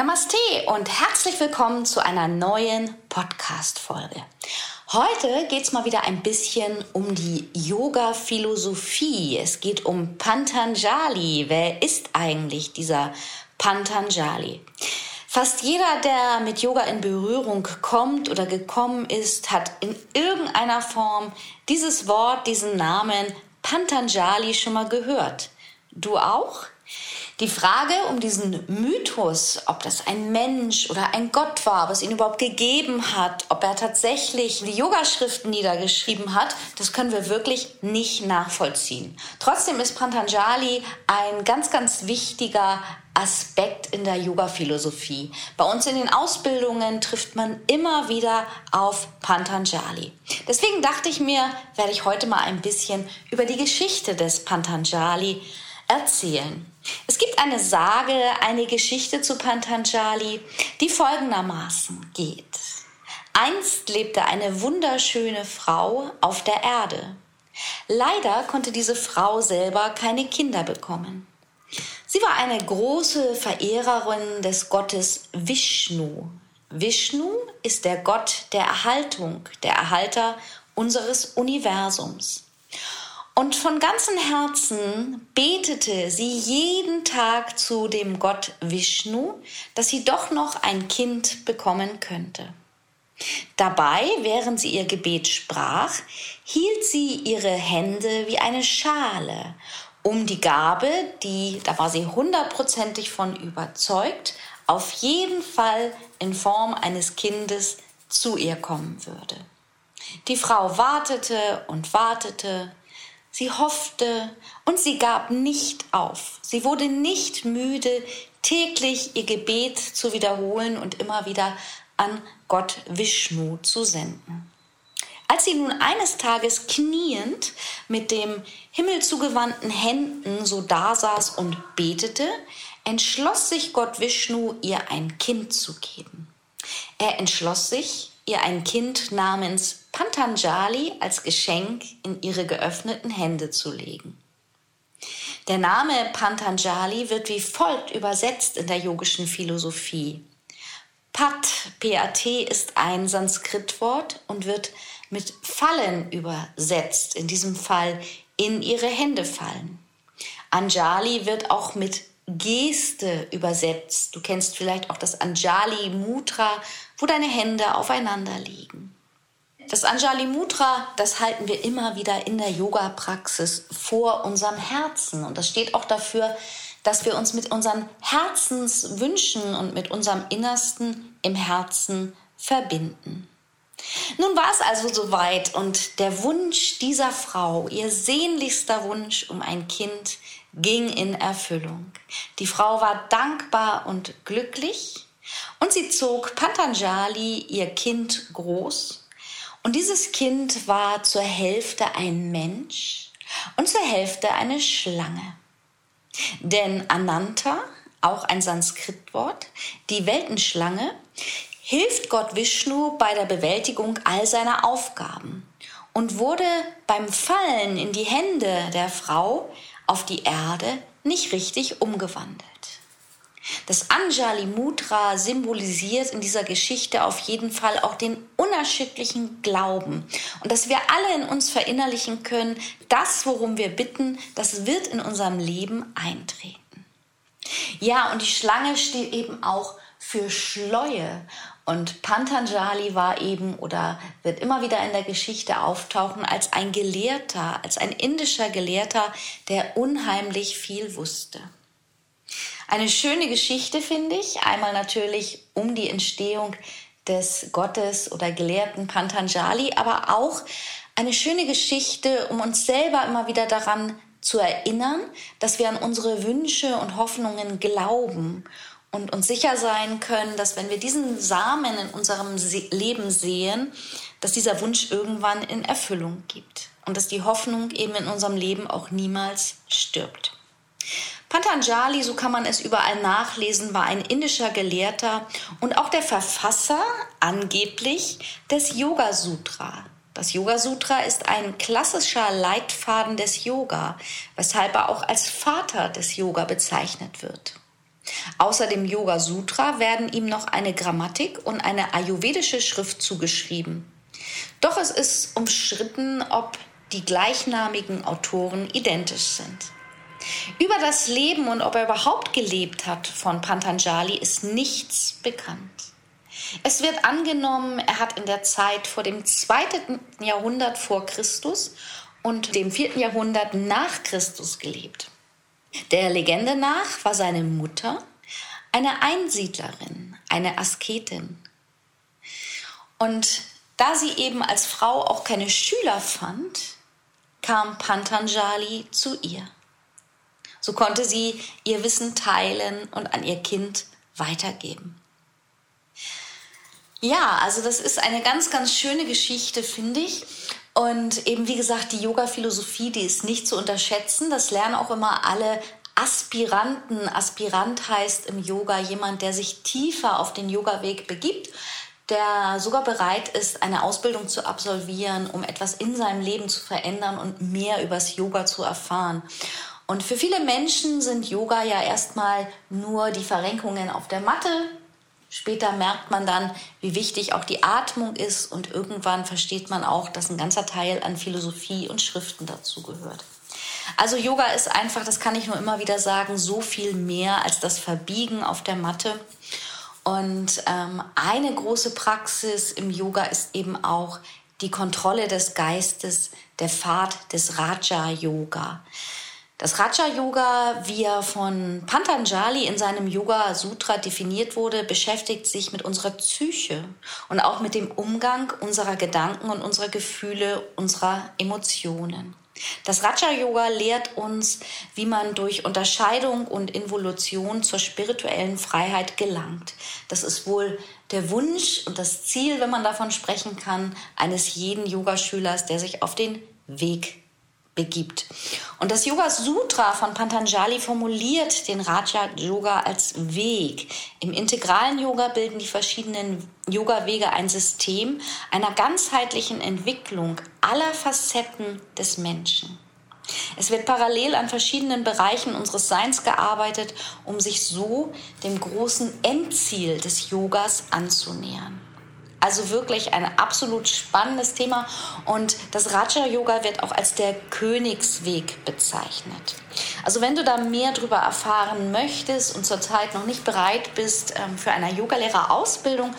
Namaste und herzlich willkommen zu einer neuen Podcast-Folge. Heute geht es mal wieder ein bisschen um die Yoga-Philosophie. Es geht um Pantanjali. Wer ist eigentlich dieser Pantanjali? Fast jeder, der mit Yoga in Berührung kommt oder gekommen ist, hat in irgendeiner Form dieses Wort, diesen Namen Pantanjali schon mal gehört. Du auch? Die Frage um diesen Mythos, ob das ein Mensch oder ein Gott war, was ihn überhaupt gegeben hat, ob er tatsächlich die Yogaschriften niedergeschrieben hat, das können wir wirklich nicht nachvollziehen. Trotzdem ist Pantanjali ein ganz, ganz wichtiger Aspekt in der Yoga-Philosophie. Bei uns in den Ausbildungen trifft man immer wieder auf Pantanjali. Deswegen dachte ich mir, werde ich heute mal ein bisschen über die Geschichte des Pantanjali erzählen. Es gibt eine Sage, eine Geschichte zu Pantanjali, die folgendermaßen geht. Einst lebte eine wunderschöne Frau auf der Erde. Leider konnte diese Frau selber keine Kinder bekommen. Sie war eine große Verehrerin des Gottes Vishnu. Vishnu ist der Gott der Erhaltung, der Erhalter unseres Universums. Und von ganzem Herzen betete sie jeden Tag zu dem Gott Vishnu, dass sie doch noch ein Kind bekommen könnte. Dabei, während sie ihr Gebet sprach, hielt sie ihre Hände wie eine Schale, um die Gabe, die, da war sie hundertprozentig von überzeugt, auf jeden Fall in Form eines Kindes zu ihr kommen würde. Die Frau wartete und wartete, Sie hoffte und sie gab nicht auf. Sie wurde nicht müde, täglich ihr Gebet zu wiederholen und immer wieder an Gott Vishnu zu senden. Als sie nun eines Tages kniend mit dem Himmel zugewandten Händen so dasaß und betete, entschloss sich Gott Vishnu, ihr ein Kind zu geben. Er entschloss sich, ihr ein Kind namens Pantanjali als Geschenk in ihre geöffneten Hände zu legen. Der Name Pantanjali wird wie folgt übersetzt in der yogischen Philosophie. Pat, PAT, ist ein Sanskritwort und wird mit fallen übersetzt, in diesem Fall in ihre Hände fallen. Anjali wird auch mit Geste übersetzt. Du kennst vielleicht auch das Anjali Mutra, wo deine Hände aufeinander liegen. Das Anjali Mudra, das halten wir immer wieder in der Yoga-Praxis vor unserem Herzen. Und das steht auch dafür, dass wir uns mit unseren Herzenswünschen und mit unserem Innersten im Herzen verbinden. Nun war es also soweit und der Wunsch dieser Frau, ihr sehnlichster Wunsch um ein Kind, ging in Erfüllung. Die Frau war dankbar und glücklich und sie zog Patanjali, ihr Kind, groß und dieses Kind war zur Hälfte ein Mensch und zur Hälfte eine Schlange. Denn Ananta, auch ein Sanskritwort, die Weltenschlange, hilft Gott Vishnu bei der Bewältigung all seiner Aufgaben und wurde beim Fallen in die Hände der Frau auf die Erde nicht richtig umgewandelt. Das Anjali Mudra symbolisiert in dieser Geschichte auf jeden Fall auch den unerschütterlichen Glauben und dass wir alle in uns verinnerlichen können, das, worum wir bitten, das wird in unserem Leben eintreten. Ja, und die Schlange steht eben auch für Schleue. Und Pantanjali war eben oder wird immer wieder in der Geschichte auftauchen als ein Gelehrter, als ein indischer Gelehrter, der unheimlich viel wusste. Eine schöne Geschichte finde ich. Einmal natürlich um die Entstehung des Gottes oder Gelehrten Pantanjali, aber auch eine schöne Geschichte, um uns selber immer wieder daran zu erinnern, dass wir an unsere Wünsche und Hoffnungen glauben und uns sicher sein können, dass wenn wir diesen Samen in unserem Leben sehen, dass dieser Wunsch irgendwann in Erfüllung gibt und dass die Hoffnung eben in unserem Leben auch niemals stirbt. Patanjali, so kann man es überall nachlesen, war ein indischer Gelehrter und auch der Verfasser angeblich des Yoga Sutra. Das Yoga Sutra ist ein klassischer Leitfaden des Yoga, weshalb er auch als Vater des Yoga bezeichnet wird. Außer dem Yoga Sutra werden ihm noch eine Grammatik und eine ayurvedische Schrift zugeschrieben. Doch es ist umstritten, ob die gleichnamigen Autoren identisch sind. Über das Leben und ob er überhaupt gelebt hat von Pantanjali ist nichts bekannt. Es wird angenommen, er hat in der Zeit vor dem zweiten Jahrhundert vor Christus und dem vierten Jahrhundert nach Christus gelebt. Der Legende nach war seine Mutter eine Einsiedlerin, eine Asketin. Und da sie eben als Frau auch keine Schüler fand, kam Pantanjali zu ihr. So konnte sie ihr Wissen teilen und an ihr Kind weitergeben. Ja, also das ist eine ganz, ganz schöne Geschichte, finde ich. Und eben wie gesagt, die Yoga-Philosophie, die ist nicht zu unterschätzen. Das lernen auch immer alle Aspiranten. Aspirant heißt im Yoga jemand, der sich tiefer auf den Yoga-Weg begibt, der sogar bereit ist, eine Ausbildung zu absolvieren, um etwas in seinem Leben zu verändern und mehr übers Yoga zu erfahren. Und für viele Menschen sind Yoga ja erstmal nur die Verrenkungen auf der Matte. Später merkt man dann, wie wichtig auch die Atmung ist und irgendwann versteht man auch, dass ein ganzer Teil an Philosophie und Schriften dazu gehört. Also Yoga ist einfach, das kann ich nur immer wieder sagen, so viel mehr als das Verbiegen auf der Matte. Und ähm, eine große Praxis im Yoga ist eben auch die Kontrolle des Geistes, der Pfad des Raja Yoga. Das Raja Yoga, wie er von Pantanjali in seinem Yoga Sutra definiert wurde, beschäftigt sich mit unserer Psyche und auch mit dem Umgang unserer Gedanken und unserer Gefühle, unserer Emotionen. Das Raja Yoga lehrt uns, wie man durch Unterscheidung und Involution zur spirituellen Freiheit gelangt. Das ist wohl der Wunsch und das Ziel, wenn man davon sprechen kann, eines jeden Yogaschülers, der sich auf den Weg begibt. Und das Yoga Sutra von Patanjali formuliert den Raja Yoga als Weg. Im integralen Yoga bilden die verschiedenen Yoga-Wege ein System einer ganzheitlichen Entwicklung aller Facetten des Menschen. Es wird parallel an verschiedenen Bereichen unseres Seins gearbeitet, um sich so dem großen Endziel des Yogas anzunähern. Also wirklich ein absolut spannendes Thema und das Raja Yoga wird auch als der Königsweg bezeichnet. Also wenn du da mehr darüber erfahren möchtest und zurzeit noch nicht bereit bist ähm, für eine Yogalehrerausbildung,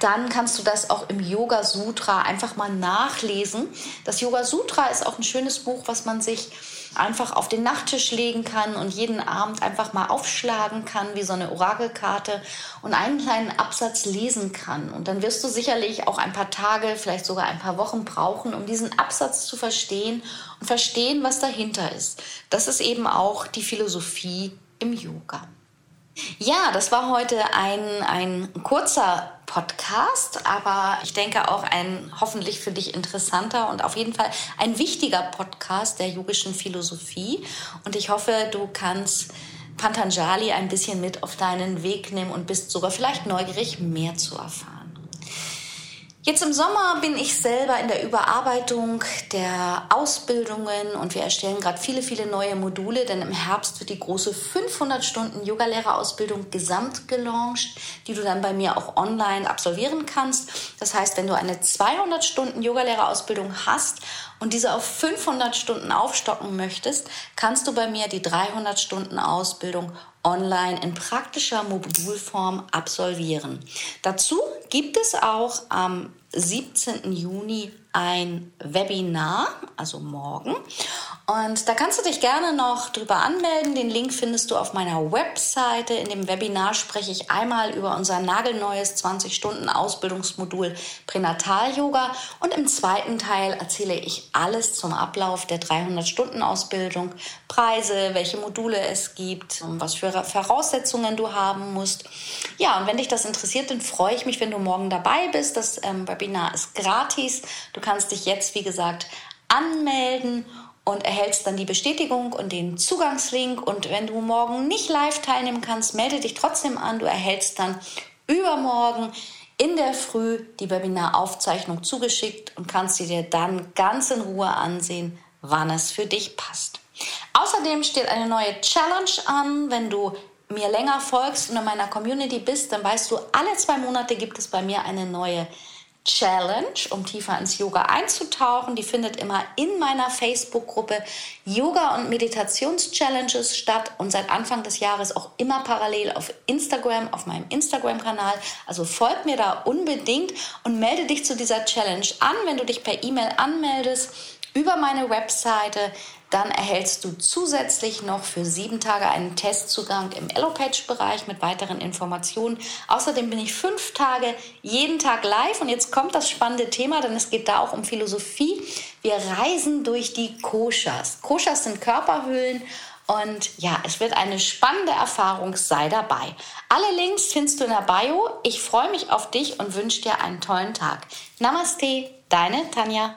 dann kannst du das auch im Yoga Sutra einfach mal nachlesen. Das Yoga Sutra ist auch ein schönes Buch, was man sich einfach auf den Nachttisch legen kann und jeden Abend einfach mal aufschlagen kann, wie so eine Orakelkarte und einen kleinen Absatz lesen kann. Und dann wirst du sicherlich auch ein paar Tage, vielleicht sogar ein paar Wochen brauchen, um diesen Absatz zu verstehen und verstehen, was dahinter ist. Das ist eben auch die Philosophie im Yoga. Ja, das war heute ein, ein kurzer Podcast, aber ich denke auch ein hoffentlich für dich interessanter und auf jeden Fall ein wichtiger Podcast der yogischen Philosophie. Und ich hoffe, du kannst Pantanjali ein bisschen mit auf deinen Weg nehmen und bist sogar vielleicht neugierig, mehr zu erfahren. Jetzt im Sommer bin ich selber in der Überarbeitung der Ausbildungen und wir erstellen gerade viele, viele neue Module, denn im Herbst wird die große 500 Stunden Yogalehrerausbildung gesamt gelauncht, die du dann bei mir auch online absolvieren kannst. Das heißt, wenn du eine 200 Stunden Yogalehrerausbildung hast und diese auf 500 Stunden aufstocken möchtest, kannst du bei mir die 300 Stunden Ausbildung online in praktischer Modulform absolvieren. Dazu gibt es auch am 17. Juni ein Webinar, also morgen. Und da kannst du dich gerne noch drüber anmelden. Den Link findest du auf meiner Webseite. In dem Webinar spreche ich einmal über unser nagelneues 20-Stunden-Ausbildungsmodul Pränatal-Yoga. Und im zweiten Teil erzähle ich alles zum Ablauf der 300-Stunden-Ausbildung. Preise, welche Module es gibt, was für Voraussetzungen du haben musst. Ja, und wenn dich das interessiert, dann freue ich mich, wenn du morgen dabei bist. Das ähm, Webinar ist gratis. Du kannst dich jetzt, wie gesagt, anmelden und erhältst dann die Bestätigung und den Zugangslink. Und wenn du morgen nicht live teilnehmen kannst, melde dich trotzdem an. Du erhältst dann übermorgen in der Früh die Webinaraufzeichnung zugeschickt und kannst sie dir dann ganz in Ruhe ansehen, wann es für dich passt. Außerdem steht eine neue Challenge an. Wenn du mir länger folgst und in meiner Community bist, dann weißt du, alle zwei Monate gibt es bei mir eine neue Challenge, um tiefer ins Yoga einzutauchen. Die findet immer in meiner Facebook-Gruppe Yoga- und Meditations-Challenges statt und seit Anfang des Jahres auch immer parallel auf Instagram, auf meinem Instagram-Kanal. Also folg mir da unbedingt und melde dich zu dieser Challenge an, wenn du dich per E-Mail anmeldest über meine Webseite dann erhältst du zusätzlich noch für sieben Tage einen Testzugang im Allopage-Bereich mit weiteren Informationen. Außerdem bin ich fünf Tage jeden Tag live und jetzt kommt das spannende Thema, denn es geht da auch um Philosophie. Wir reisen durch die Koshas. Koshas sind Körperhöhlen und ja, es wird eine spannende Erfahrung, sei dabei. Alle Links findest du in der Bio. Ich freue mich auf dich und wünsche dir einen tollen Tag. Namaste, deine Tanja.